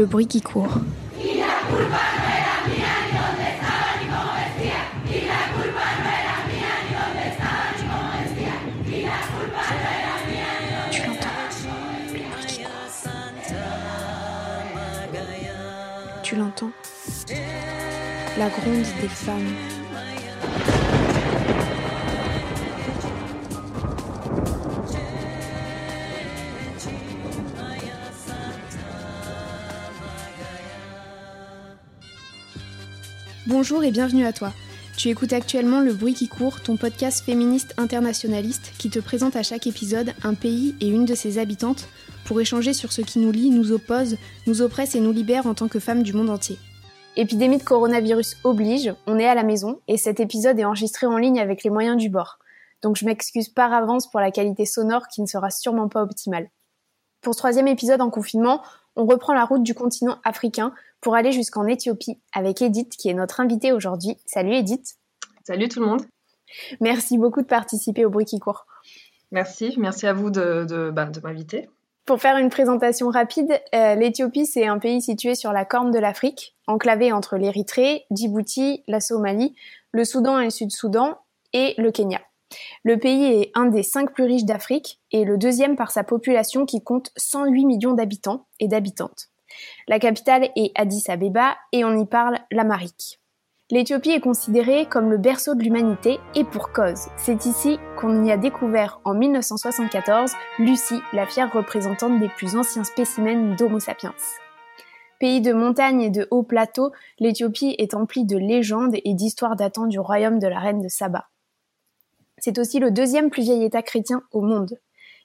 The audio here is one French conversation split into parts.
Le bruit qui court. Tu l'entends. Tu l'entends La gronde des femmes. Bonjour et bienvenue à toi. Tu écoutes actuellement Le Bruit qui court, ton podcast féministe internationaliste qui te présente à chaque épisode un pays et une de ses habitantes pour échanger sur ce qui nous lie, nous oppose, nous oppresse et nous libère en tant que femmes du monde entier. Épidémie de coronavirus oblige, on est à la maison et cet épisode est enregistré en ligne avec les moyens du bord. Donc je m'excuse par avance pour la qualité sonore qui ne sera sûrement pas optimale. Pour ce troisième épisode en confinement, on reprend la route du continent africain pour aller jusqu'en Éthiopie avec Edith qui est notre invitée aujourd'hui. Salut Edith. Salut tout le monde. Merci beaucoup de participer au bruit qui court. Merci, merci à vous de, de, bah, de m'inviter. Pour faire une présentation rapide, euh, l'Éthiopie c'est un pays situé sur la corne de l'Afrique, enclavé entre l'Érythrée, Djibouti, la Somalie, le Soudan et le Sud-Soudan et le Kenya. Le pays est un des cinq plus riches d'Afrique et le deuxième par sa population qui compte 108 millions d'habitants et d'habitantes. La capitale est Addis Abeba et on y parle l'amharique. L'Éthiopie est considérée comme le berceau de l'humanité et pour cause. C'est ici qu'on y a découvert en 1974 Lucie, la fière représentante des plus anciens spécimens d'Homo sapiens. Pays de montagnes et de hauts plateaux, l'Éthiopie est emplie de légendes et d'histoires datant du royaume de la reine de Saba. C'est aussi le deuxième plus vieil État chrétien au monde.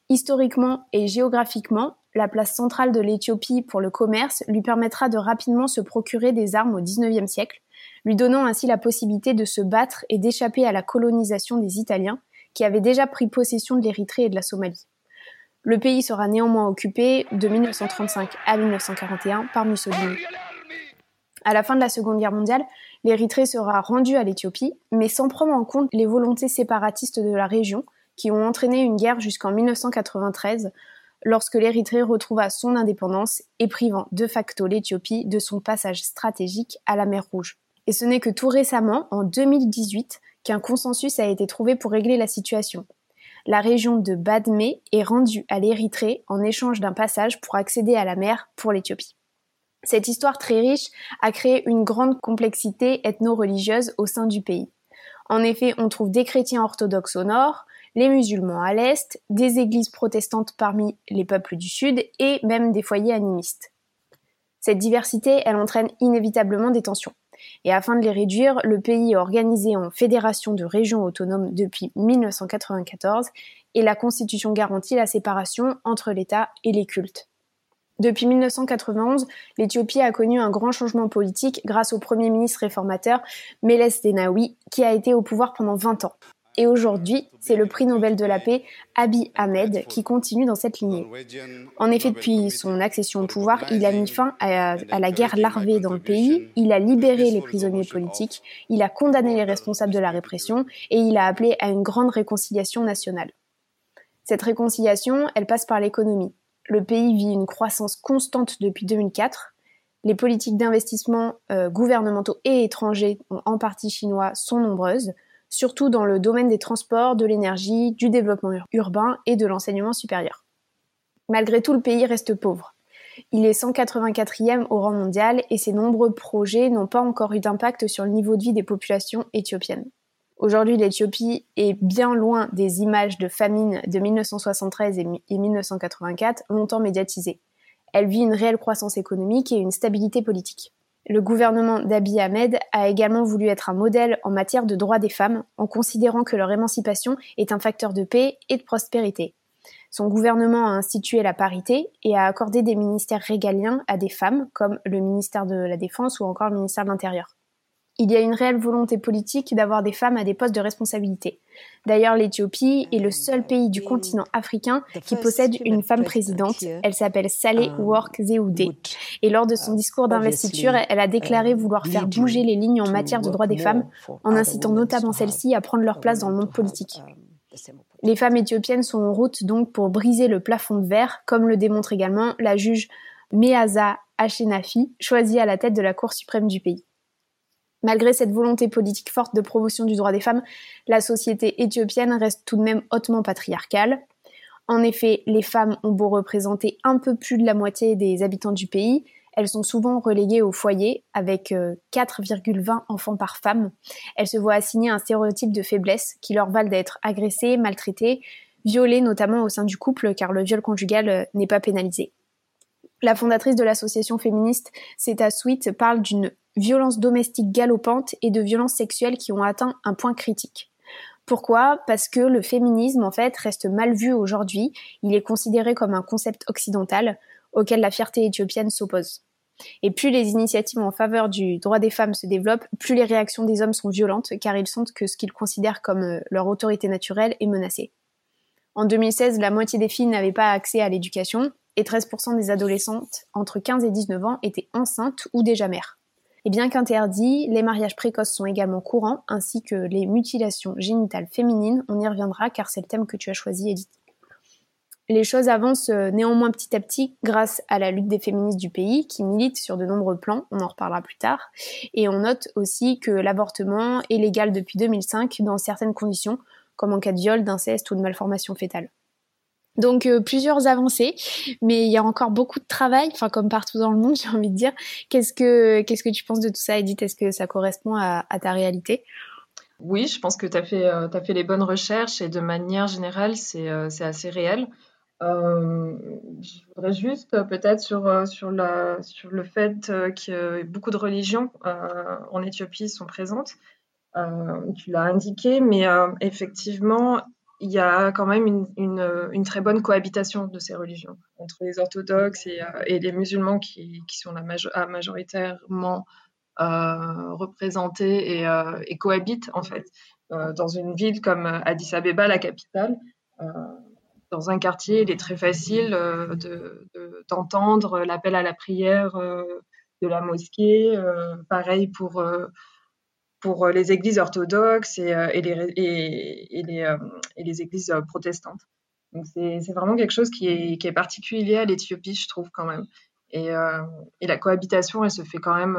Historiquement et géographiquement, la place centrale de l'Éthiopie pour le commerce lui permettra de rapidement se procurer des armes au XIXe siècle, lui donnant ainsi la possibilité de se battre et d'échapper à la colonisation des Italiens, qui avaient déjà pris possession de l'Érythrée et de la Somalie. Le pays sera néanmoins occupé de 1935 à 1941 par Mussolini. À la fin de la Seconde Guerre mondiale, l'Érythrée sera rendue à l'Éthiopie, mais sans prendre en compte les volontés séparatistes de la région, qui ont entraîné une guerre jusqu'en 1993, lorsque l'Érythrée retrouva son indépendance et privant de facto l'Éthiopie de son passage stratégique à la mer Rouge. Et ce n'est que tout récemment, en 2018, qu'un consensus a été trouvé pour régler la situation. La région de Badmé est rendue à l'Érythrée en échange d'un passage pour accéder à la mer pour l'Éthiopie. Cette histoire très riche a créé une grande complexité ethno-religieuse au sein du pays. En effet, on trouve des chrétiens orthodoxes au nord, les musulmans à l'est, des églises protestantes parmi les peuples du sud et même des foyers animistes. Cette diversité, elle entraîne inévitablement des tensions. Et afin de les réduire, le pays est organisé en fédération de régions autonomes depuis 1994 et la Constitution garantit la séparation entre l'État et les cultes. Depuis 1991, l'Éthiopie a connu un grand changement politique grâce au premier ministre réformateur Meles Zenawi qui a été au pouvoir pendant 20 ans. Et aujourd'hui, c'est le prix Nobel de la paix Abiy Ahmed qui continue dans cette lignée. En effet, depuis son accession au pouvoir, il a mis fin à, la guerre larvée dans le pays, il a libéré les prisonniers politiques, il a condamné les responsables de la répression et il a appelé à une grande réconciliation nationale. Cette réconciliation, elle passe par l'économie. Le pays vit une croissance constante depuis 2004. Les politiques d'investissement euh, gouvernementaux et étrangers, en partie chinois, sont nombreuses surtout dans le domaine des transports, de l'énergie, du développement urbain et de l'enseignement supérieur. Malgré tout, le pays reste pauvre. Il est 184e au rang mondial et ses nombreux projets n'ont pas encore eu d'impact sur le niveau de vie des populations éthiopiennes. Aujourd'hui, l'Éthiopie est bien loin des images de famine de 1973 et 1984 longtemps médiatisées. Elle vit une réelle croissance économique et une stabilité politique. Le gouvernement d'Abiy Ahmed a également voulu être un modèle en matière de droits des femmes, en considérant que leur émancipation est un facteur de paix et de prospérité. Son gouvernement a institué la parité et a accordé des ministères régaliens à des femmes, comme le ministère de la Défense ou encore le ministère de l'Intérieur il y a une réelle volonté politique d'avoir des femmes à des postes de responsabilité. D'ailleurs, l'Éthiopie est le seul pays du continent africain qui possède une femme présidente. Elle s'appelle Saleh Work Zewde. Et lors de son discours d'investiture, elle a déclaré vouloir faire bouger les lignes en matière de droits des femmes, en incitant notamment celles-ci à prendre leur place dans le monde politique. Les femmes éthiopiennes sont en route donc pour briser le plafond de verre, comme le démontre également la juge Meaza Ashenafi, choisi à la tête de la Cour suprême du pays. Malgré cette volonté politique forte de promotion du droit des femmes, la société éthiopienne reste tout de même hautement patriarcale. En effet, les femmes ont beau représenter un peu plus de la moitié des habitants du pays, elles sont souvent reléguées au foyer avec 4,20 euh, enfants par femme. Elles se voient assigner un stéréotype de faiblesse qui leur valent d'être agressées, maltraitées, violées notamment au sein du couple car le viol conjugal euh, n'est pas pénalisé. La fondatrice de l'association féministe Seta Sweet parle d'une violence domestique galopante et de violences sexuelles qui ont atteint un point critique. Pourquoi? Parce que le féminisme, en fait, reste mal vu aujourd'hui. Il est considéré comme un concept occidental auquel la fierté éthiopienne s'oppose. Et plus les initiatives en faveur du droit des femmes se développent, plus les réactions des hommes sont violentes car ils sentent que ce qu'ils considèrent comme euh, leur autorité naturelle est menacée. En 2016, la moitié des filles n'avaient pas accès à l'éducation et 13% des adolescentes entre 15 et 19 ans étaient enceintes ou déjà mères. Et bien qu'interdits, les mariages précoces sont également courants, ainsi que les mutilations génitales féminines. On y reviendra car c'est le thème que tu as choisi, Edith. Les choses avancent euh, néanmoins petit à petit grâce à la lutte des féministes du pays qui militent sur de nombreux plans, on en reparlera plus tard. Et on note aussi que l'avortement est légal depuis 2005 dans certaines conditions, comme en cas de viol, d'inceste ou de malformation fétale. Donc euh, plusieurs avancées, mais il y a encore beaucoup de travail, enfin comme partout dans le monde, j'ai envie de dire. Qu'est-ce que qu'est-ce que tu penses de tout ça, Edith? Est-ce que ça correspond à, ta réalité? Oui, je pense que tu as fait euh, fait les bonnes recherches et de manière générale, c'est euh, assez réel. je voudrais juste peut-être sur sur sur le fait que beaucoup de religions en Éthiopie sont présentes. tu l'as indiqué, mais effectivement, il y a quand même une, très bonne cohabitation de ces religions entre les orthodoxes et, euh, les musulmans qui, sont la majoritairement euh, représentés et, euh, et, cohabitent en fait dans une ville comme Addis Abeba, la capitale. dans un quartier, il est très facile d'entendre de, l'appel à la prière de la mosquée. pareil pour pour euh, les églises orthodoxes et, euh, les, et, les, euh, et les églises protestantes. Donc c'est vraiment quelque chose qui est, qui est particulier à l'Éthiopie, je trouve quand même. Et, et, la cohabitation, elle se fait quand même,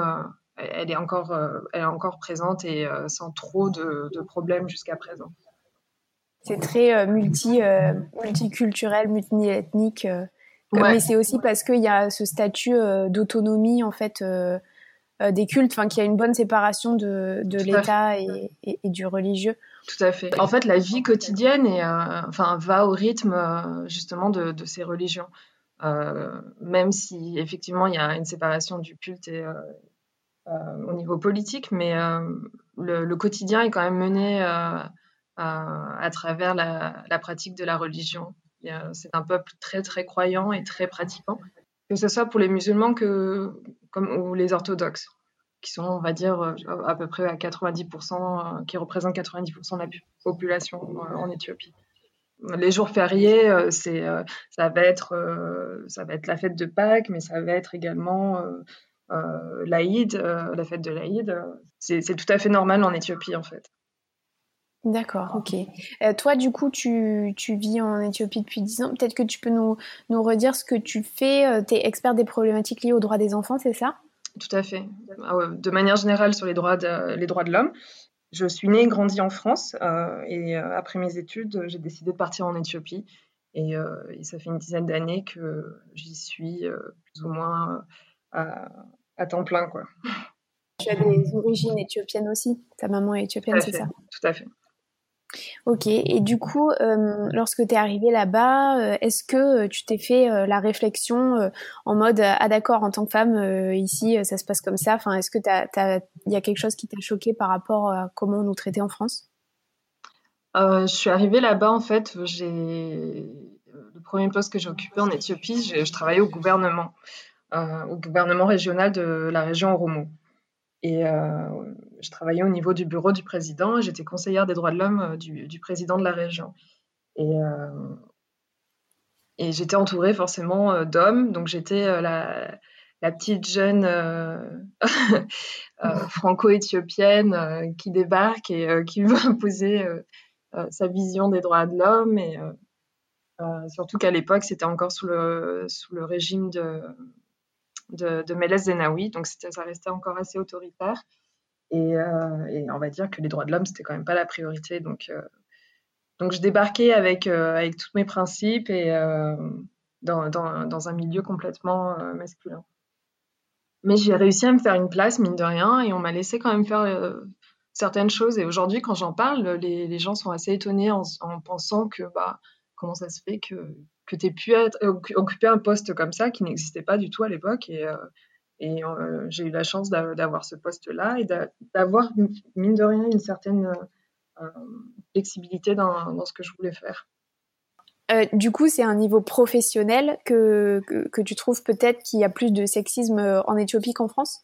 elle est encore, elle est encore présente et sans trop de, de problèmes jusqu'à présent. C'est très multi, multiculturel, multiethnique. Mais c'est aussi parce qu'il y a ce statut d'autonomie en fait euh, des cultes, enfin qu'il y a une bonne séparation de, de l'État et, et, du religieux. Tout à fait. En fait, la vie quotidienne euh, enfin, va au rythme euh, justement de, de, ces religions. même si effectivement il y a une séparation du culte et, au niveau politique, mais le, le, quotidien est quand même mené à travers la, la, pratique de la religion. C'est un peuple très très croyant et très pratiquant que ce soit pour les musulmans ou les orthodoxes, qui sont, on va dire, euh, à peu près à 90%, euh, qui représentent 90% de la population euh, en Éthiopie. Les jours fériés, ça, va être, la fête de Pâques, mais ça va être également l'Aïd, la fête de l'Aïd. C'est tout à fait normal en Éthiopie, en fait. D'accord, ok. Euh, toi, du coup, tu, tu, vis en Éthiopie depuis 10 ans. Peut-être que tu peux nous, nous redire ce que tu fais. Euh, tu es expert des problématiques liées aux droits des enfants, c'est ça? Tout à fait. Ah de manière générale, sur les droits de, les droits de l'homme. Je suis née et grandie en France. Euh, et après mes études, j'ai décidé de partir en Éthiopie. Et, et ça fait une dizaine d'années que j'y suis plus ou moins à, à, temps plein. Quoi. Tu as des origines éthiopiennes aussi? Ta maman est éthiopienne, c'est ça? Tout à fait. Ok, et du coup, euh, lorsque tu es arrivé là-bas, euh, est-ce que euh, tu t'es fait la réflexion en mode ah d'accord, en tant que femme ici ça se passe comme ça. Enfin, est-ce que il y a quelque chose qui t'a choqué par rapport à comment on nous traitait en France? Je suis arrivée là-bas en fait. J'ai le premier poste que j'ai occupé en Éthiopie, je, travaillais au gouvernement, au gouvernement régional de la région Oromo. Et je travaillais au niveau du bureau du président. J'étais conseillère des droits de l'homme euh, du, président de la région. Et, euh, j'étais entourée forcément euh, d'hommes. Donc j'étais la, petite jeune franco-éthiopienne qui débarque et qui veut imposer sa vision des droits de l'homme. Et surtout qu'à l'époque, c'était encore sous le régime de, de, de Meles Zenawi. Donc ça restait encore assez autoritaire. Et, et, on va dire que les droits de l'homme, c'était quand même pas la priorité. Donc, donc je débarquais avec, avec tous mes principes et dans, un milieu complètement masculin. Mais j'ai réussi à me faire une place, mine de rien, et on m'a laissé quand même faire certaines choses. Et aujourd'hui, quand j'en parle, les, les, gens sont assez étonnés en, en, pensant que bah, comment ça se fait que, que tu aies pu être, occuper un poste comme ça qui n'existait pas du tout à l'époque. Et, euh, et euh, j'ai eu la chance d'avoir ce poste-là et d'avoir, mine de rien, une certaine euh, flexibilité dans, dans, ce que je voulais faire. du coup, c'est un niveau professionnel que, que, que tu trouves peut-être qu'il y a plus de sexisme en Éthiopie qu'en France?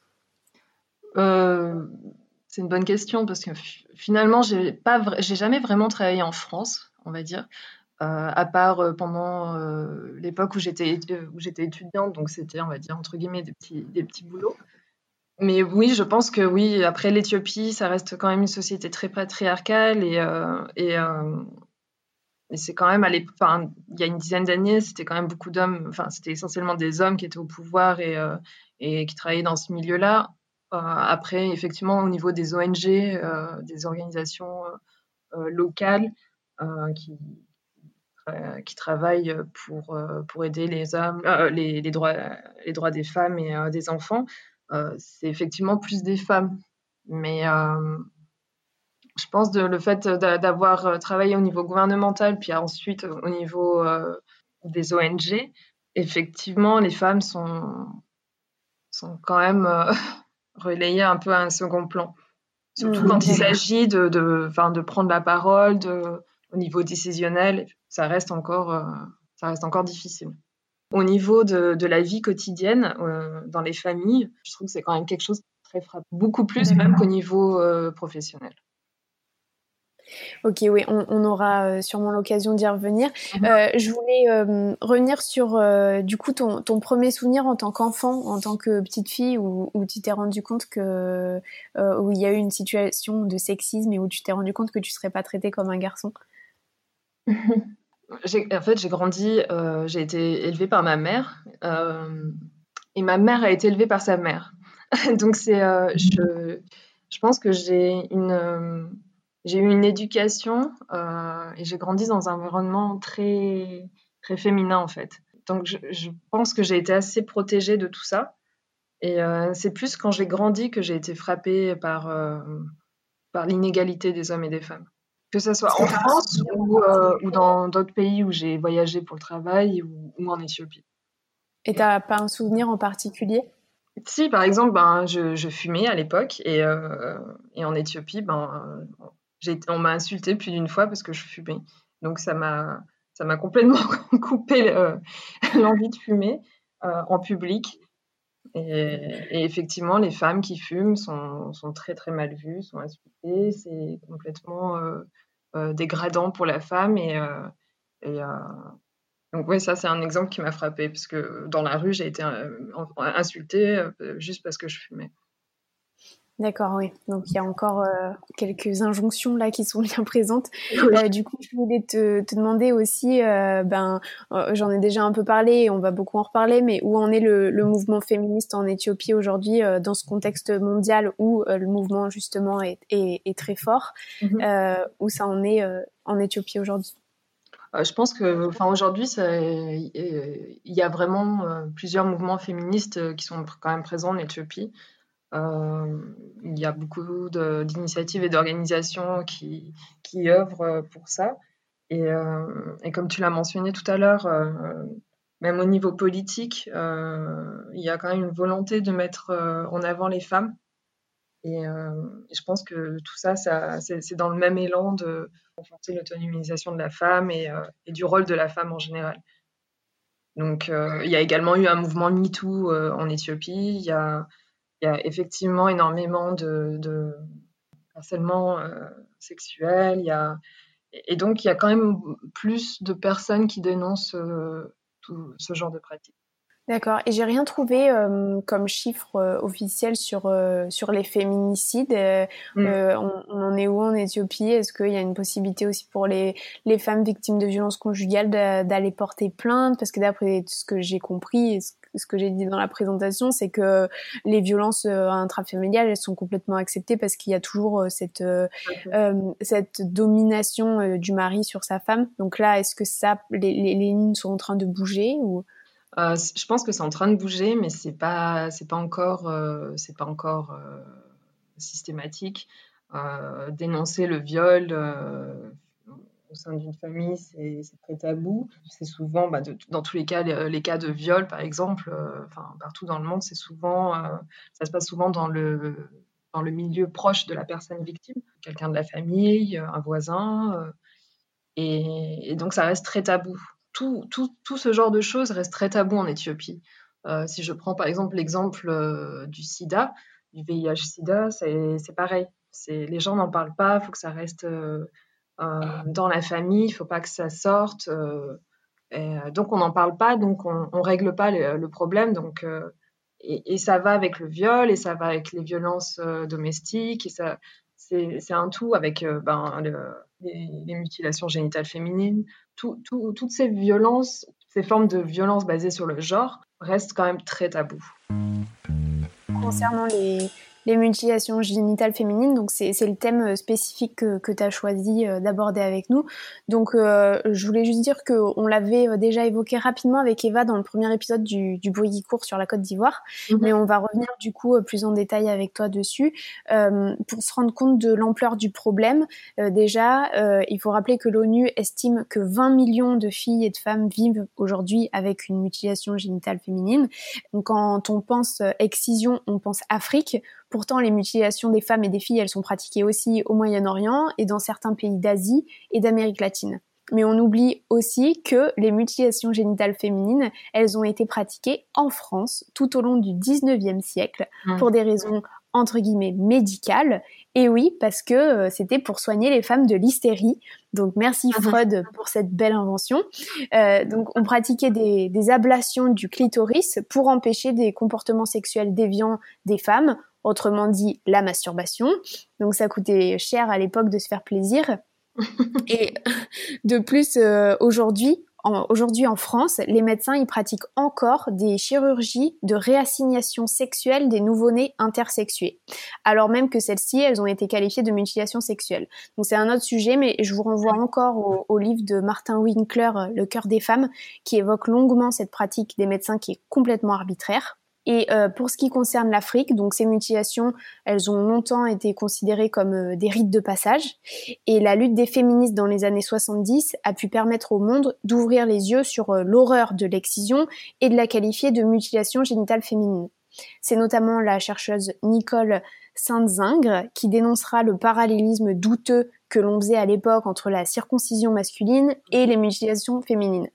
C'est une bonne question parce que finalement, j'ai pas, j'ai jamais vraiment travaillé en France, on va dire, euh, à part euh, pendant euh, l'époque où j'étais où j'étais étudiante, donc c'était, on va dire entre guillemets des petits des petits boulots. Mais oui, je pense que oui. Après l'Éthiopie, ça reste quand même une société très patriarcale et et, c'est quand même à enfin, il y a une dizaine d'années, c'était quand même beaucoup d'hommes. Enfin, c'était essentiellement des hommes qui étaient au pouvoir et et qui travaillaient dans ce milieu-là. Euh, après, effectivement, au niveau des ONG, euh, des organisations euh, locales qui, qui travaillent pour, pour aider les hommes, les, les, droits, les droits des femmes et des enfants, c'est effectivement plus des femmes. Mais je pense que le fait d'avoir travaillé au niveau gouvernemental, puis ensuite au niveau des ONG, effectivement, les femmes sont, sont quand même relayer un peu à un second plan. Surtout mmh. quand il s'agit de, de, de, prendre la parole de, au niveau décisionnel, ça reste encore, euh, ça reste encore difficile. Au niveau de, de la vie quotidienne euh, dans les familles, je trouve que c'est quand même quelque chose qui très frappe beaucoup plus même qu'au niveau euh, professionnel. Ok, oui, on, aura sûrement l'occasion d'y revenir. Mhm. Euh, je voulais euh, revenir sur du coup ton, premier souvenir en tant qu'enfant, en tant que petite fille, où, tu t'es rendu compte que où il y a eu une situation de sexisme et où tu t'es rendu compte que tu serais pas traitée comme un garçon? en fait, j'ai grandi, j'ai été élevée par ma mère et ma mère a été élevée par sa mère. Donc c'est, je, pense que j'ai eu une éducation euh, et j'ai grandi dans un environnement très, féminin en fait. Donc je, pense que j'ai été assez protégée de tout ça. Et euh, c'est plus quand j'ai grandi que j'ai été frappée euh, par l'inégalité des hommes et des femmes. Que ce soit en France ou, euh, ou dans d'autres pays où j'ai voyagé pour le travail ou, ou en Éthiopie. Et tu n'as pas un souvenir en particulier? Si, par exemple, ben, je, je fumais à l'époque et, euh, et, en Éthiopie, ben, on m'a insulté plus d'une fois parce que je fumais. Donc ça m'a ça m'a complètement coupé l'envie de fumer euh, en public. Et, effectivement, les femmes qui fument sont, sont, très très mal vues, sont insultées. C'est complètement euh, euh, dégradant pour la femme. Et, et donc oui, ça c'est un exemple qui m'a frappé parce que dans la rue, j'ai été insultée juste parce que je fumais. D'accord, oui. Donc il y a encore euh, quelques injonctions là qui sont bien présentes. Euh, du coup, je voulais te, te demander aussi, euh, ben, j'en ai déjà un peu parlé et on va beaucoup en reparler, mais où en est le, le mouvement féministe en Éthiopie aujourd'hui dans ce contexte mondial où le mouvement justement est, est, est très fort, mhm. où ça en est en Éthiopie aujourd'hui? Je pense que, enfin, aujourd'hui, il y a vraiment plusieurs mouvements féministes qui sont quand même présents en Éthiopie. Euh, il y a beaucoup d'initiatives et d'organisations qui, qui œuvrent pour ça. Et, euh, et, comme tu l'as mentionné tout à l'heure, euh, même au niveau politique, il y a quand même une volonté de mettre en avant les femmes. Et, je pense que tout ça, c'est dans le même élan de renforcer l'autonomisation de la femme et, et, du rôle de la femme en général. Donc, il y a également eu un mouvement MeToo en Éthiopie. Il y a il y a effectivement énormément de, de harcèlement euh, sexuel. Il y a, et donc, il y a quand même plus de personnes qui dénoncent euh, tout ce genre de pratiques. D'accord. Et j'ai rien trouvé euh, comme chiffre officiel sur sur les féminicides. Mm. On, on, en est où en Éthiopie? Est-ce qu'il y a une possibilité aussi pour les les femmes victimes de violences conjugales d'aller porter plainte? Parce que d'après ce que j'ai compris, ce que j'ai dit dans la présentation, c'est que les violences intrafamiliales, elles sont complètement acceptées parce qu'il y a toujours cette cette domination du mari sur sa femme. Donc là, est-ce que ça, les, les lignes sont en train de bouger ou? Euh, je pense que c'est en train de bouger, mais c'est pas, c'est pas encore, euh, c'est pas encore euh, systématique. dénoncer le viol au sein d'une famille, c'est très tabou. C'est souvent, bah, dans tous les cas, les, cas de viol, par exemple, enfin partout dans le monde, c'est souvent, ça se passe souvent dans le dans le milieu proche de la personne victime, quelqu'un de la famille, un voisin, et, donc ça reste très tabou tout, tout, ce genre de choses reste très tabou en Éthiopie. Euh, si je prends par exemple l'exemple euh, du sida, du VIH-sida, c'est pareil. Les gens n'en parlent pas, il faut que ça reste euh, dans la famille, il ne faut pas que ça sorte. donc on n'en parle pas, donc on ne règle pas le, problème. Donc, et, ça va avec le viol, et ça va avec les violences domestiques, et ça, c'est un tout avec ben, les, mutilations génitales féminines, toutes ces violences, ces formes de violences basées sur le genre restent quand même très tabous. Concernant les, les mutilations génitales féminines. Donc c'est le thème euh, spécifique que, que tu as choisi euh, d'aborder avec nous. Donc euh, je voulais juste dire qu'on l'avait déjà évoqué rapidement avec Eva dans le premier épisode du, du bruit qui court sur la Côte d'Ivoire, mhm. mais on va revenir du coup plus en détail avec toi dessus euh, pour se rendre compte de l'ampleur du problème. déjà, il faut rappeler que l'ONU estime que 20 millions de filles et de femmes vivent aujourd'hui avec une mutilation génitale féminine. Donc quand on pense excision, on pense Afrique. Pourtant, les mutilations des femmes et des filles, elles sont pratiquées aussi au Moyen-Orient et dans certains pays d'Asie et d'Amérique latine. Mais on oublie aussi que les mutilations génitales féminines, elles ont été pratiquées en France tout au long du 19e siècle mmh. pour des raisons entre guillemets médicales. Et oui, parce que euh, c'était pour soigner les femmes de l'hystérie. Donc merci ah Freud pour cette belle invention. Euh, donc on pratiquait des, des ablations du clitoris pour empêcher des comportements sexuels déviants des femmes autrement dit la masturbation. Donc ça coûtait cher à l'époque de se faire plaisir. Et de plus, euh, aujourd'hui, aujourd'hui en France, les médecins ils pratiquent encore des chirurgies de réassignation sexuelle des nouveau-nés intersexués, alors même que celles-ci, elles ont été qualifiées de mutilation sexuelle. Donc c'est un autre sujet, mais je vous renvoie encore au, au livre de Martin Winkler, Le cœur des femmes, qui évoque longuement cette pratique des médecins qui est complètement arbitraire. Et euh, pour ce qui concerne l'Afrique, donc ces mutilations, elles ont longtemps été considérées comme euh, des rites de passage. Et la lutte des féministes dans les années 70 a pu permettre au monde d'ouvrir les yeux sur euh, l'horreur de l'excision et de la qualifier de mutilation génitale féminine. C'est notamment la chercheuse Nicole Saint-Zingre qui dénoncera le parallélisme douteux que l'on faisait à l'époque entre la circoncision masculine et les mutilations féminines.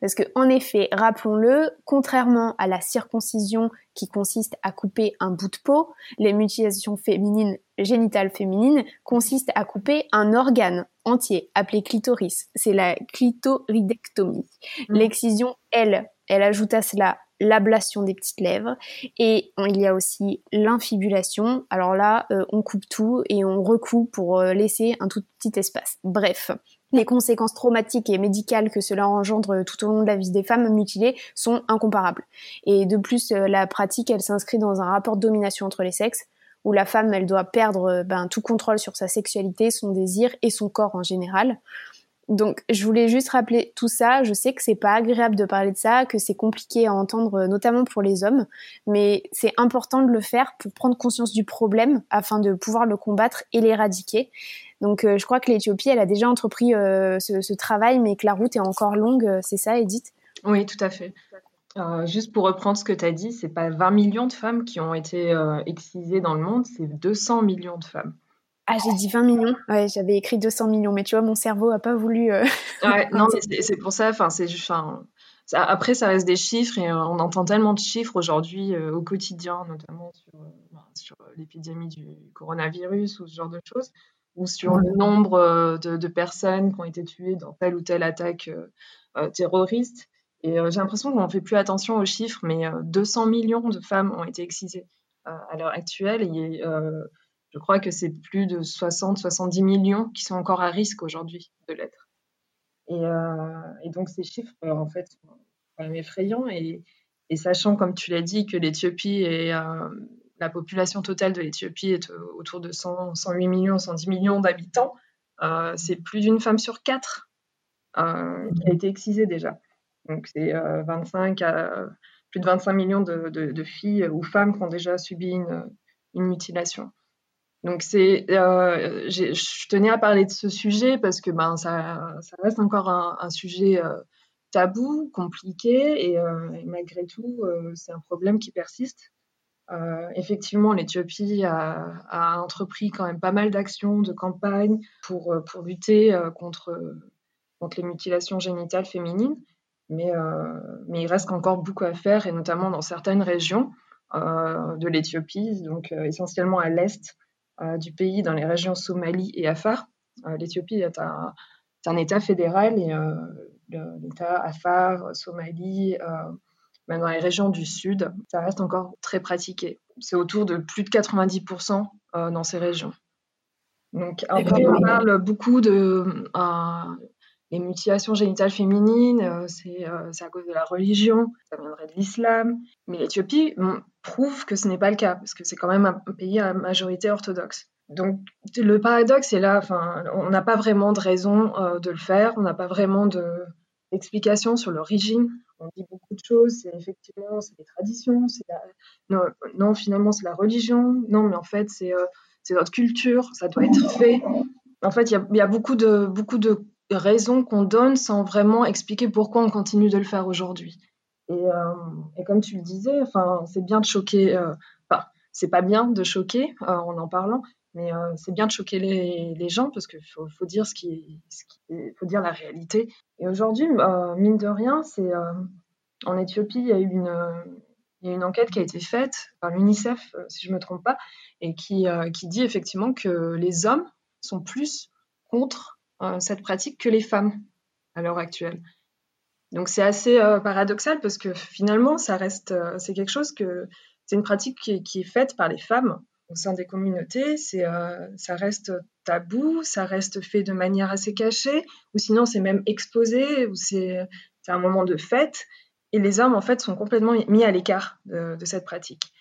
Parce que, en effet, rappelons-le, contrairement à la circoncision qui consiste à couper un bout de peau, les mutilations féminines, génitales féminines, consistent à couper un organe entier, appelé clitoris. C'est la clitoridectomie. Mmh. L'excision, elle, elle ajoute à cela l'ablation des petites lèvres et il y a aussi l'infibulation. Alors là, euh, on coupe tout et on recoupe pour euh, laisser un tout petit espace. Bref, les conséquences traumatiques et médicales que cela engendre tout au long de la vie des femmes mutilées sont incomparables. Et de plus, euh, la pratique, elle s'inscrit dans un rapport de domination entre les sexes, où la femme, elle doit perdre euh, ben, tout contrôle sur sa sexualité, son désir et son corps en général. Donc, je voulais juste rappeler tout ça. Je sais que c'est pas agréable de parler de ça, que c'est compliqué à entendre, euh, notamment pour les hommes, mais c'est important de le faire pour prendre conscience du problème afin de pouvoir le combattre et l'éradiquer. Donc, euh, je crois que l'Éthiopie, elle a déjà entrepris euh, ce, travail, mais que la route est encore longue. C'est ça, Edith? Oui, tout à fait. juste pour reprendre ce que tu as dit, c'est pas 20 millions de femmes qui ont été excisées dans le monde, c'est 200 millions de femmes. Ah, j'ai dit 20 millions. Ouais, j'avais écrit 200 millions, mais tu vois, mon cerveau a pas voulu. Euh, ouais, non, c'est pour ça. Enfin, c'est après, ça reste des chiffres et euh, on entend tellement de chiffres aujourd'hui euh, au quotidien, notamment sur, sur l'épidémie du coronavirus ou ce genre de choses, ou sur le nombre de, de, personnes qui ont été tuées dans telle ou telle attaque terroriste. Et j'ai l'impression qu'on ne fait plus attention aux chiffres, mais 200 millions de femmes ont été excisées à l'heure actuelle. Et je crois que c'est plus de 60-70 millions qui sont encore à risque aujourd'hui de l'être. Et, euh, donc ces chiffres, en fait, sont quand même effrayants. Et, Et sachant, comme tu l'as dit, que l'Éthiopie est la population totale de l'Éthiopie est autour de 100, 108 millions, 110 millions d'habitants. c'est plus d'une femme sur quatre qui a été excisée déjà. Donc c'est 25 à plus de 25 millions de, filles ou femmes qui ont déjà subi une, mutilation. Donc c'est, je tenais à parler de ce sujet parce que ben ça, reste encore un, sujet tabou, compliqué, et, malgré tout, c'est un problème qui persiste. Effectivement, l'Éthiopie a, entrepris quand même pas mal d'actions, de campagnes pour, pour lutter contre, contre les mutilations génitales féminines. Mais, mais il reste encore beaucoup à faire, et notamment dans certaines régions de l'Éthiopie, donc essentiellement à l'est du pays, dans les régions Somalie et Afar. L'Éthiopie est un, un, État fédéral et l'État Afar, Somalie, même dans les régions du sud, ça reste encore très pratiqué. C'est autour de plus de 90% dans ces régions. Donc on parle beaucoup de les mutilations génitales féminines, euh, euh, c'est à cause de la religion, ça viendrait de l'islam. Mais l'Éthiopie prouve que ce n'est pas le cas, parce que c'est quand même un pays à majorité orthodoxe. Donc le paradoxe est là, on n'a pas vraiment de raison euh, de le faire, on n'a pas vraiment d'explication sur l'origine. On dit beaucoup de choses, c'est effectivement c'est les traditions, c'est non, non, finalement c'est la religion, non mais en fait c'est notre culture, ça doit être fait. En fait, il y, a, beaucoup de, beaucoup de raisons qu'on donne sans vraiment expliquer pourquoi on continue de le faire aujourd'hui. Et, euh, comme tu le disais, enfin, c'est bien de choquer. Euh, enfin, c'est pas bien de choquer euh, en en parlant, mais c'est bien de choquer les, gens parce qu'il faut, dire la réalité. Et aujourd'hui, mine de rien, c'est en Éthiopie, il y a eu une, enquête qui a été faite par l'UNICEF, si je me trompe pas, et qui, dit effectivement que les hommes sont plus contre euh, cette pratique que les femmes à l'heure actuelle. Donc c'est assez euh, paradoxal parce que finalement, ça reste, euh, c'est quelque chose que c'est une pratique qui est, faite par les femmes au sein des communautés. C'est, ça reste tabou, ça reste fait de manière assez cachée, ou sinon c'est même exposé, ou c'est, un moment de fête. Et les hommes en fait sont complètement mis à l'écart de, cette pratique.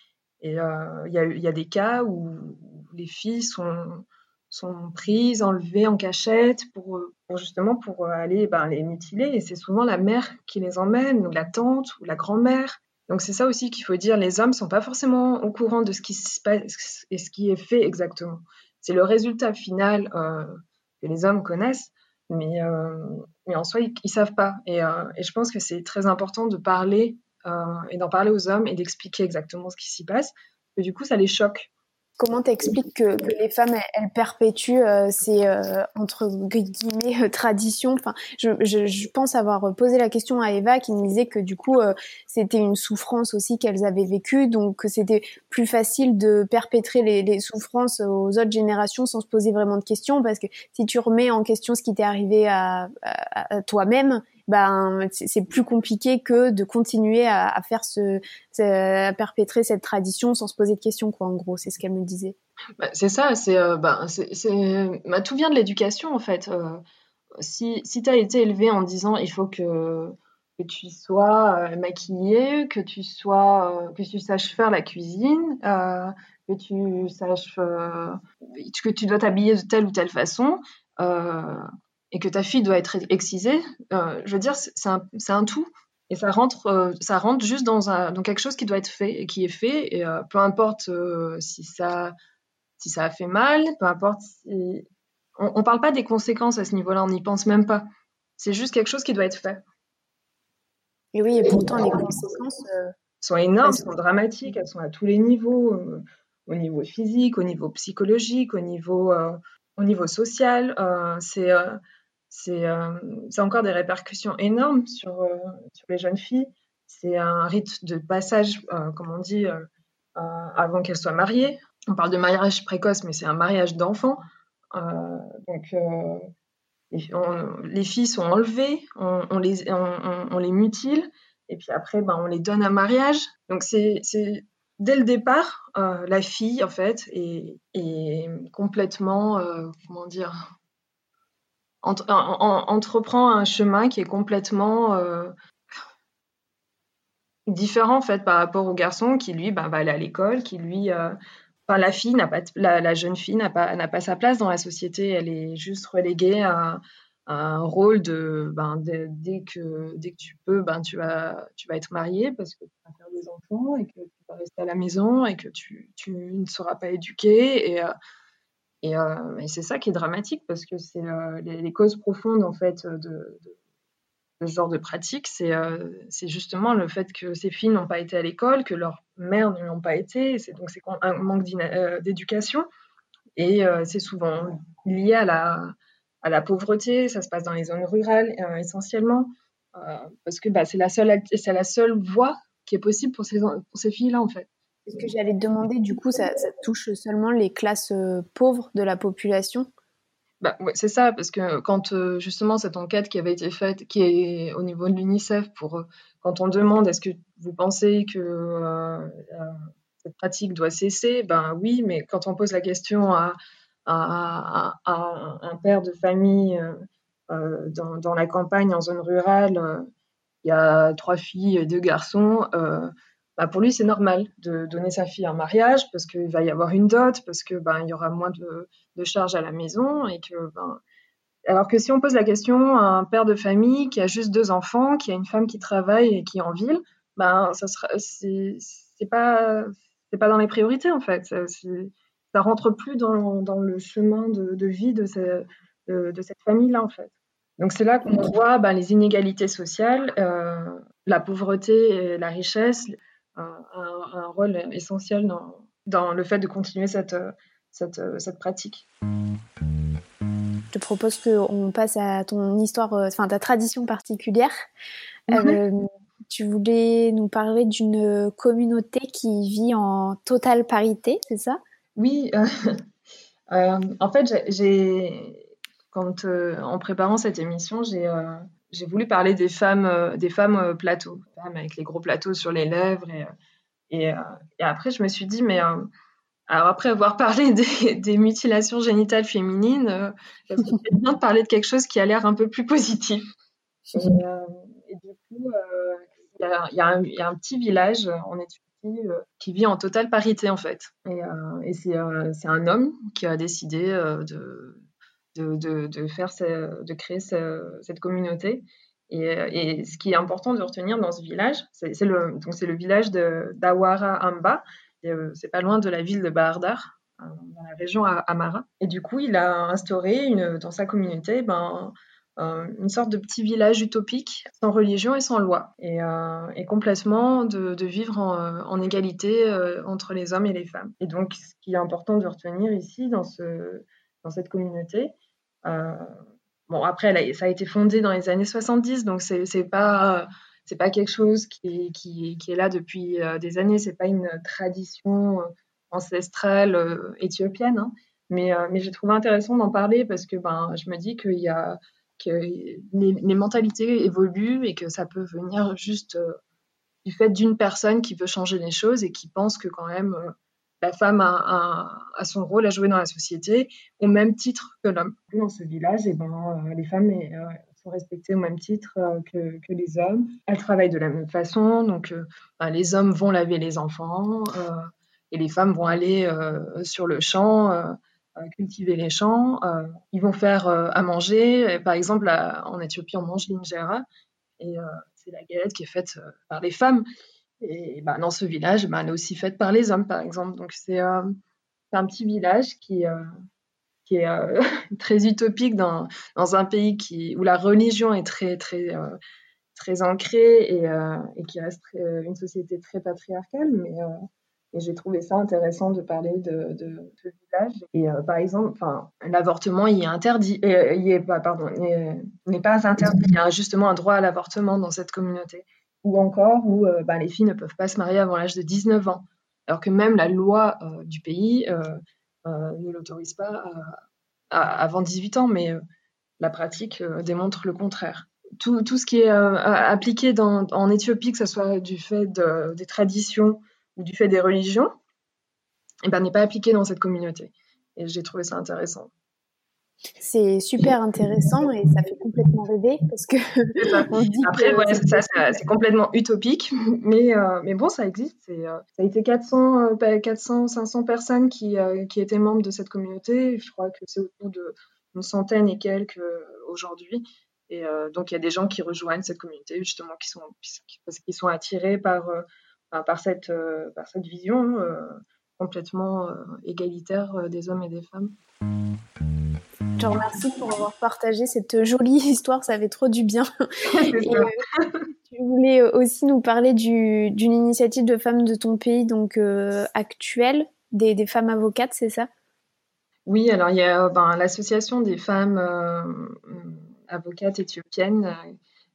Et il y, y, a des cas où les filles sont sont prises, enlevées en cachette pour, justement pour aller ben, les mutiler. Et c'est souvent la mère qui les emmène, ou la tante, ou la grand-mère. Donc c'est ça aussi qu'il faut dire, les hommes sont pas forcément au courant de ce qui se passe et ce qui est fait exactement. C'est le résultat final euh, que les hommes connaissent, mais, euh, mais en soi, ils, ne savent pas. Et, euh, et, je pense que c'est très important de parler et d'en parler aux hommes et d'expliquer exactement ce qui s'y passe, que du coup, ça les choque. Comment t'expliques que, que les femmes elles, perpétuent euh, ces euh, entre guillemets euh, traditions? Enfin, je, je, je, pense avoir posé la question à Eva qui me disait que du coup c'était une souffrance aussi qu'elles avaient vécue, donc que c'était plus facile de perpétrer les, les, souffrances aux autres générations sans se poser vraiment de questions, parce que si tu remets en question ce qui t'est arrivé à, à, à toi-même, ben c'est plus compliqué que de continuer à, faire ce, à perpétrer cette tradition sans se poser de questions quoi en gros. C'est ce qu'elle me disait. Bah, c'est ça c'est euh, ben bah, tout vient de l'éducation en fait. Euh, si si tu as été élevé en disant il faut que tu sois euh, maquillée que tu sois que tu saches faire la cuisine que tu saches que tu dois t'habiller de telle ou telle façon et que ta fille doit être excisée, euh, je veux dire, c'est un, un, tout. Et ça rentre, euh, ça rentre juste dans, un, dans quelque chose qui doit être fait et qui est fait. Et euh, peu importe si, ça, si ça a fait mal, peu importe si. On ne parle pas des conséquences à ce niveau-là, on n'y pense même pas. C'est juste quelque chose qui doit être fait. Et oui, et pourtant, les conséquences. sont énormes, sont dramatiques, elles sont à tous les niveaux au niveau physique, au niveau psychologique, au niveau, au niveau social. c'est c'est encore des répercussions énormes sur, euh, les jeunes filles. C'est un rite de passage, euh, comme on dit, avant qu'elles soient mariées. On parle de mariage précoce, mais c'est un mariage d'enfants. donc, les filles sont enlevées, on, les, mutile, et puis après, ben, on les donne à mariage. Donc, c'est dès le départ, la fille, en fait, est complètement, comment dire, entreprend un chemin qui est complètement euh, différent en fait par rapport au garçon qui lui ben, va aller à l'école, qui lui, enfin la fille n'a pas, la, jeune fille n'a pas pas sa place dans la société, elle est juste reléguée à, un rôle de, ben, dès que dès que tu peux, ben tu vas tu vas être marié parce que tu vas faire des enfants et que tu vas rester à la maison et que tu, tu ne seras pas éduqué et et, et c'est ça qui est dramatique parce que c'est les, les, causes profondes en fait de, ce genre de pratique, c'est euh, justement le fait que ces filles n'ont pas été à l'école, que leurs mères ne l'ont pas été. C'est donc c'est un manque euh, d'éducation et euh, c'est souvent lié à la, pauvreté. Ça se passe dans les zones rurales essentiellement parce que bah, c'est la seule c'est la seule voie qui est possible pour ces, pour ces filles-là en fait. Est Ce que j'allais te demander, du coup, ça, touche seulement les classes pauvres de la population? Bah, ouais, c'est ça, parce que quand euh, justement cette enquête qui avait été faite, qui est au niveau de l'UNICEF, pour euh, quand on demande est-ce que vous pensez que euh, cette pratique doit cesser, ben oui, mais quand on pose la question à, un père de famille dans, la campagne, en zone rurale, il y a trois filles et deux garçons, bah pour lui, c'est normal de donner sa fille en mariage parce qu'il va y avoir une dot, parce que ben, il y aura moins de, de, charges à la maison et que ben, alors que si on pose la question à un père de famille qui a juste deux enfants, qui a une femme qui travaille et qui est en ville, ben ça sera c'est pas c'est pas dans les priorités en fait. Ça, ça rentre plus dans, dans le chemin de, de vie de, ce, de, de cette famille là en fait. Donc c'est là qu'on voit ben, les inégalités sociales, euh, la pauvreté et la richesse, un, rôle essentiel dans, dans, le fait de continuer cette, cette, cette pratique. Je te propose qu'on passe à ton histoire, euh, enfin ta tradition particulière. Mhm. Euh, tu voulais nous parler d'une communauté qui vit en totale parité, c'est ça? Oui. Euh, en fait, j'ai, quand en préparant cette émission, j'ai j'ai voulu parler des femmes, euh, des femmes euh, plateaux, femmes avec les gros plateaux sur les lèvres. Et, euh, après, je me suis dit, mais alors après avoir parlé des, mutilations génitales féminines, c'est bien de parler de quelque chose qui a l'air un peu plus positif. Et, du coup, il y, a, un petit village en Éthiopie qui vit en totale parité en fait. Et c'est un homme qui a décidé de de, faire de créer cette communauté. Et, ce qui est important de retenir dans ce village, c'est le, le village d'Awara Amba. Euh, c'est pas loin de la ville de Bahardar, euh, dans la région Amara. Et du coup, il a instauré dans sa communauté ben, euh, une sorte de petit village utopique, sans religion et sans loi, et, complètement de, vivre en, égalité entre les hommes et les femmes. Et donc, ce qui est important de retenir ici, dans, ce, dans cette communauté, bon, après, ça a été fondé dans les années 70, donc c'est pas c'est pas quelque chose qui, qui, est là depuis euh, des années, c'est pas une tradition euh, ancestrale éthiopienne, hein. mais, mais j'ai trouvé intéressant d'en parler parce que ben, je me dis y a que les, mentalités évoluent et que ça peut venir juste du fait d'une personne qui veut changer les choses et qui pense que quand même la femme a, son rôle à jouer dans la société au même titre que l'homme. Dans ce village, eh ben, euh, les femmes euh, sont respectées au même titre euh, que, les hommes. Elles travaillent de la même façon, donc ben, les hommes vont laver les enfants et les femmes vont aller sur le champ. cultiver les champs, ils vont faire à manger. par exemple, en Éthiopie, on mange l'injera, et c'est la galette qui est faite par les femmes. Et bah, dans ce village, bah, elle est aussi faite par les hommes, par exemple. Donc c'est euh, un petit village qui, euh, qui est euh, très utopique dans, dans, un pays qui, où la religion est très, très, très ancrée et, et qui reste une société très patriarcale. Mais j'ai trouvé ça intéressant de parler de, de, village. Et par exemple, l'avortement y est interdit, euh, y est pardon, n'est pas interdit. Il y a justement un droit à l'avortement dans cette communauté ou encore où euh, bah, les filles ne peuvent pas se marier avant l'âge de 19 ans, alors que même la loi euh, du pays euh, ne l'autorise pas avant 18 ans, mais la pratique démontre le contraire. Tout, ce qui est appliqué en Éthiopie, que ce soit du fait de, des traditions ou du fait des religions, eh ben, n'est pas appliqué dans cette communauté. Et j'ai trouvé ça intéressant. C'est super intéressant et ça fait complètement rêver parce que après ouais, ça, c'est complètement utopique mais euh, mais bon ça existe euh, ça a été 400 400 500 personnes qui euh, qui étaient membres de cette communauté je crois que c'est autour de une centaine et quelques aujourd'hui et donc il y a des gens qui rejoignent cette communauté justement qui sont parce qu'ils sont attirés par par cette par cette vision complètement égalitaire des hommes et des femmes. Je te remercie pour avoir partagé cette jolie histoire, ça fait trop du bien. Euh, tu voulais aussi nous parler d'une initiative de femmes de ton pays, donc euh, actuelle, des, femmes avocates, c'est ça? Oui, alors il y a ben, l'association des femmes euh, avocates éthiopiennes.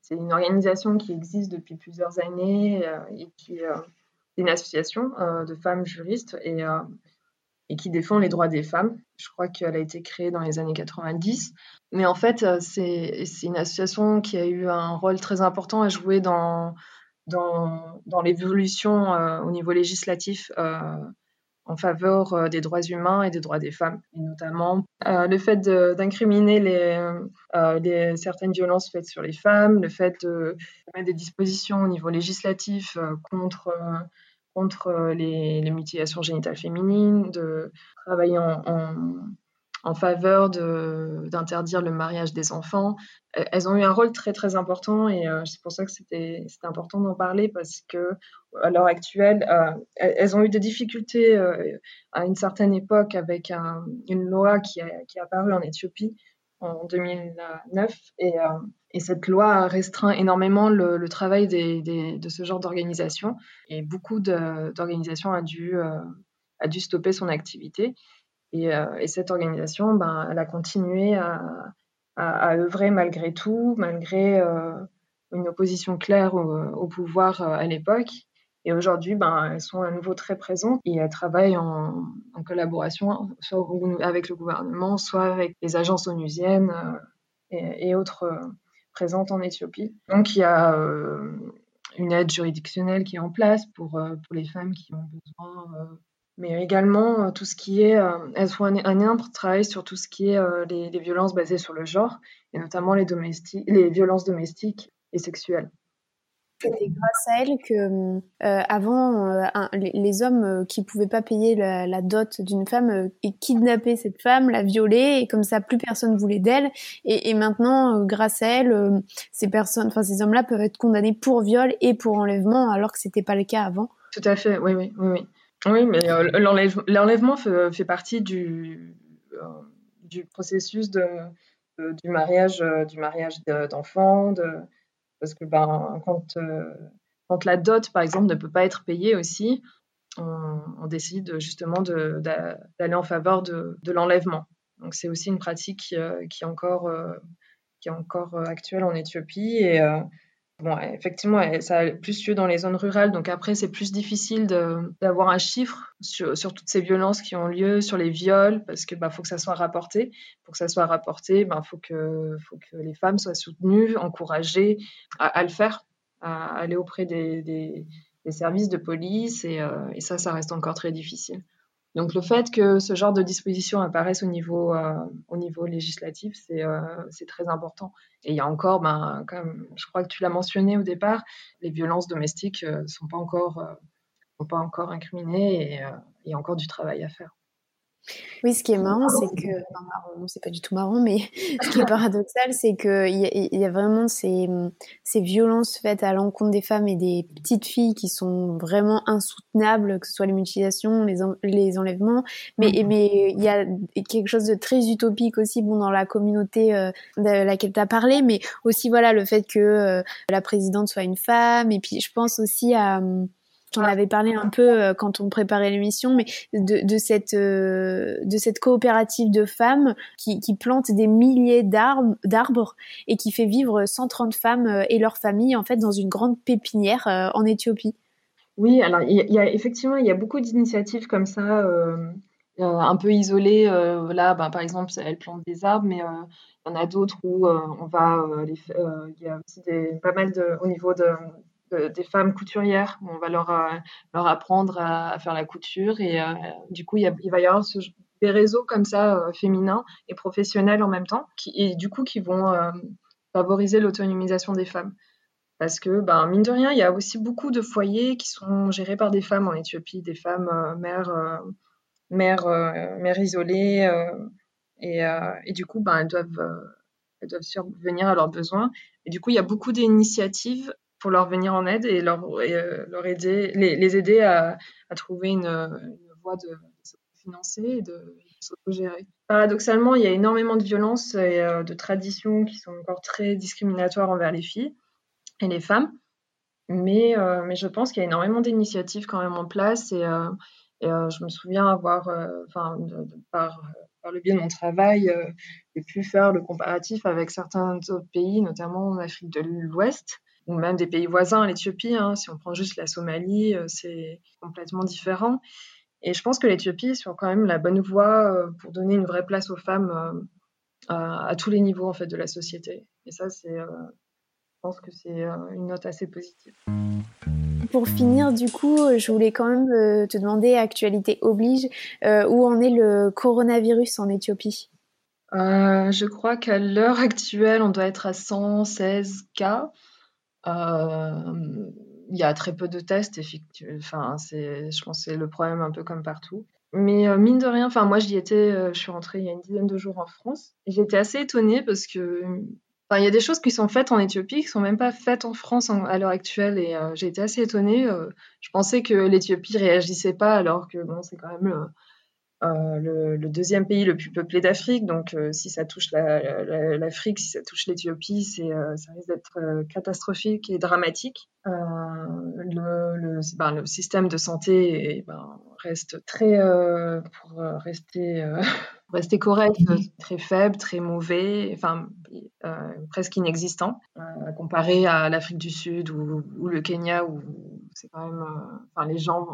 C'est une organisation qui existe depuis plusieurs années et qui est une association de femmes juristes et et qui défend les droits des femmes. Je crois qu'elle a été créée dans les années 90. Mais en fait, euh, c'est une association qui a eu un rôle très important à jouer dans, dans, l'évolution euh, au niveau législatif euh, en faveur des droits humains et des droits des femmes. Et notamment le fait d'incriminer les, certaines violences faites sur les femmes, le fait de mettre des dispositions au niveau législatif contre contre euh, les, mutilations génitales féminines, de travailler en, faveur d'interdire le mariage des enfants. Elles ont eu un rôle très très important et euh, c'est pour ça que c'était important d'en parler parce que à l'heure actuelle, euh, elles ont eu des difficultés à une certaine époque avec une loi qui, qui est apparue en Éthiopie en 2009 et et cette loi restreint énormément le, travail de ce genre d'organisation. Et beaucoup d'organisations euh, a dû stopper son activité. Et, euh, cette organisation, ben, elle a continué à, œuvrer malgré tout, malgré euh, une opposition claire au, pouvoir à l'époque. Et aujourd'hui, ben, elles sont à nouveau très présentes et elles travaillent en, collaboration soit avec le gouvernement, soit avec les agences onusiennes et, et autres présente en Éthiopie. Donc il y a euh, une aide juridictionnelle qui est en place pour, euh, pour les femmes qui ont besoin euh, mais également tout ce qui est, elles font un, énorme travail sur tout ce qui est les, violences basées sur le genre, et notamment les violences domestiques et sexuelles. C'était grâce à elle que, euh, avant, euh, les, hommes euh, qui pouvaient pas payer la, dot d'une femme kidnappaient cette femme, la violaient, et comme ça, plus personne voulait d'elle. Et, maintenant, grâce à elle, ces personnes, enfin ces hommes-là peuvent être condamnés pour viol et pour enlèvement, alors que c'était pas le cas avant. Tout à fait, oui, oui, oui, oui. mais l'enlèvement fait, partie du, processus du mariage, du mariage d'enfants, de parce que ben, quand, euh, quand la dot, par exemple, ne peut pas être payée aussi, on, décide justement d'aller en faveur de, l'enlèvement. Donc c'est aussi une pratique qui, euh, qui est encore, euh, qui est encore actuelle en Éthiopie. Et, Bon, effectivement, ça a plus lieu dans les zones rurales, donc après, c'est plus difficile d'avoir un chiffre sur, toutes ces violences qui ont lieu, sur les viols, parce qu'il bah, faut que ça soit rapporté. Pour que ça soit rapporté, il bah, faut, que, faut que les femmes soient soutenues, encouragées à, le faire, à aller auprès des, des, services de police, et, euh, et ça, ça reste encore très difficile. Donc le fait que ce genre de dispositions apparaissent au niveau, euh, au niveau législatif, euh, c'est très important. Et il y a encore, ben, comme je crois que tu l'as mentionné au départ, les violences domestiques ne euh, sont, pas encore, sont pas encore incriminées et il y a encore du travail à faire. Oui, ce qui est marrant, c'est que, enfin, marrant, c'est pas du tout marrant, mais ce qui est paradoxal, c'est qu'il y, y, a vraiment ces, ces violences faites à l'encontre des femmes et des petites filles qui sont vraiment insoutenables, que ce soit les mutilations, les, les enlèvements, mais mm-hmm. mais il y a quelque chose de très utopique aussi, bon, dans la communauté euh, de laquelle tu as parlé, mais aussi voilà le fait que euh, la présidente soit une femme, et puis je pense aussi à on avait parlé un peu euh, quand on préparait l'émission, mais de, cette euh, cette coopérative de femmes qui, plantent des milliers d'arbres et qui fait vivre 130 femmes euh, et leurs familles en fait dans une grande pépinière en Éthiopie. Oui, alors il y, a effectivement il y a beaucoup d'initiatives comme ça. un peu isolées. là, ben, par exemple, elles plantent des arbres, mais il y en a d'autres où on va. Il y a aussi des, pas mal de, au niveau de, des femmes couturières. On va leur, euh, leur apprendre à, faire la couture et euh, du coup, il, va y avoir des réseaux comme ça féminins et professionnels en même temps, qui, et du coup qui vont favoriser l'autonomisation des femmes. Parce que, ben, mine de rien, il y a aussi beaucoup de foyers qui sont gérés par des femmes en Éthiopie, des femmes mères, mères, mères isolées. Et, et, du coup, ben, elles doivent elles doivent subvenir à leurs besoins. Et du coup, il y a beaucoup d'initiatives pour leur venir en aide et leur, euh, leur aider, les, aider à, trouver une, voie de, se financer et de, s'autogérer. Paradoxalement, il y a énormément de violences et euh, de traditions qui sont encore très discriminatoires envers les filles et les femmes. Mais, euh, mais je pense qu'il y a énormément d'initiatives quand même en place et, je me souviens avoir, enfin, par le biais de mon travail, j'ai pu faire le comparatif avec certains autres pays, notamment en Afrique de l'Ouest, ou même des pays voisins, l'Éthiopie. Hein. si on prend juste la Somalie, euh, c'est complètement différent. Et je pense que l'Éthiopie est sur quand même la bonne voie euh, pour donner une vraie place aux femmes à, tous les niveaux en fait de la société. Et ça, c'est, je pense que c'est une note assez positive. Pour finir, du coup, je voulais quand même euh, te demander, actualité oblige, euh, où en est le coronavirus en Éthiopie? Euh, Je crois qu'à l'heure actuelle, on doit être à 116 cas. Il y a très peu de tests, effectivement. Enfin, je pense que c'est le problème un peu comme partout. Mais mine de rien, enfin moi j'y étais, je suis rentrée il y a une dizaine de jours en France. J'étais assez étonnée parce que il y a des choses qui sont faites en Éthiopie qui sont même pas faites en France à l'heure actuelle et euh, j'ai été assez étonnée. Euh, je pensais que l'Éthiopie réagissait pas alors que bon, c'est quand même euh, le, le, deuxième pays le plus peuplé d'Afrique. Donc si ça touche l'Afrique, si ça touche l'Éthiopie, c'est ça risque d'être catastrophique et dramatique. Le, le, ben, le, système de santé ben, reste très pour rester rester correct, euh, très faible, très mauvais, enfin euh, presque inexistant, euh, comparé à l'Afrique du Sud ou, le Kenya où c'est quand même, enfin les gens,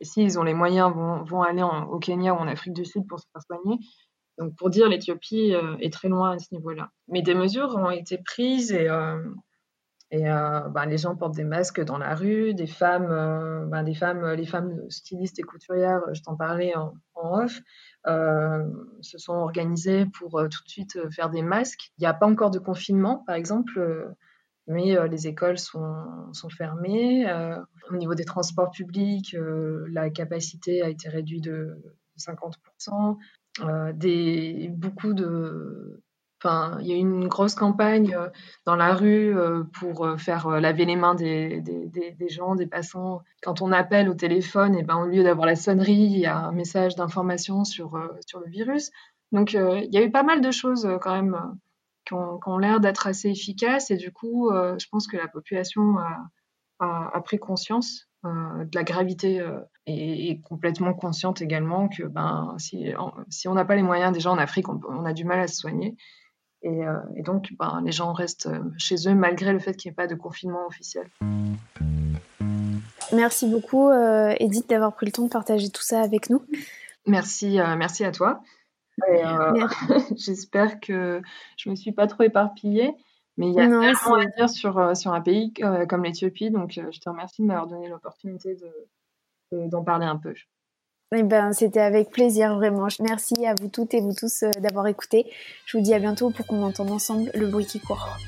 s'ils si ont les moyens, vont, vont aller au Kenya ou en Afrique du Sud pour se faire soigner. Donc pour dire, l'Éthiopie est très loin à ce niveau-là. Mais des mesures ont été prises et et ben, les gens portent des masques dans la rue, des femmes, ben, des femmes, les femmes stylistes et couturières, je t'en parlais en, en off, euh, se sont organisés pour euh, tout de suite euh, faire des masques. Il n'y a pas encore de confinement, par exemple, mais les écoles sont, sont fermées. au niveau des transports publics, la capacité a été réduite de 50%. des, beaucoup de, il y a eu une grosse campagne euh, dans la rue euh, pour euh, faire laver les mains des, des, gens, des passants. Quand on appelle au téléphone, et ben, au lieu d'avoir la sonnerie, il y a un message d'information sur, sur le virus. Donc, il y a eu pas mal de choses quand même qui ont, l'air d'être assez efficaces. Et du coup, je pense que la population a, pris conscience de la gravité et est complètement consciente également que ben, si, si on n'a pas les moyens, déjà en Afrique, on a du mal à se soigner. Euh, et, donc, ben, les gens restent euh, chez eux malgré le fait qu'il n'y ait pas de confinement officiel. Merci beaucoup, euh, Edith, d'avoir pris le temps de partager tout ça avec nous. Merci, merci à toi. J'espère que je ne me suis pas trop éparpillée. Mais il y a tellement à dire sur, sur un pays comme l'Éthiopie, donc je te remercie de m'avoir donné l'opportunité d'en parler un peu. Eh ben, c'était avec plaisir, vraiment. Merci à vous toutes et vous tous euh, d'avoir écouté. Je vous dis à bientôt pour qu'on entende ensemble le bruit qui court.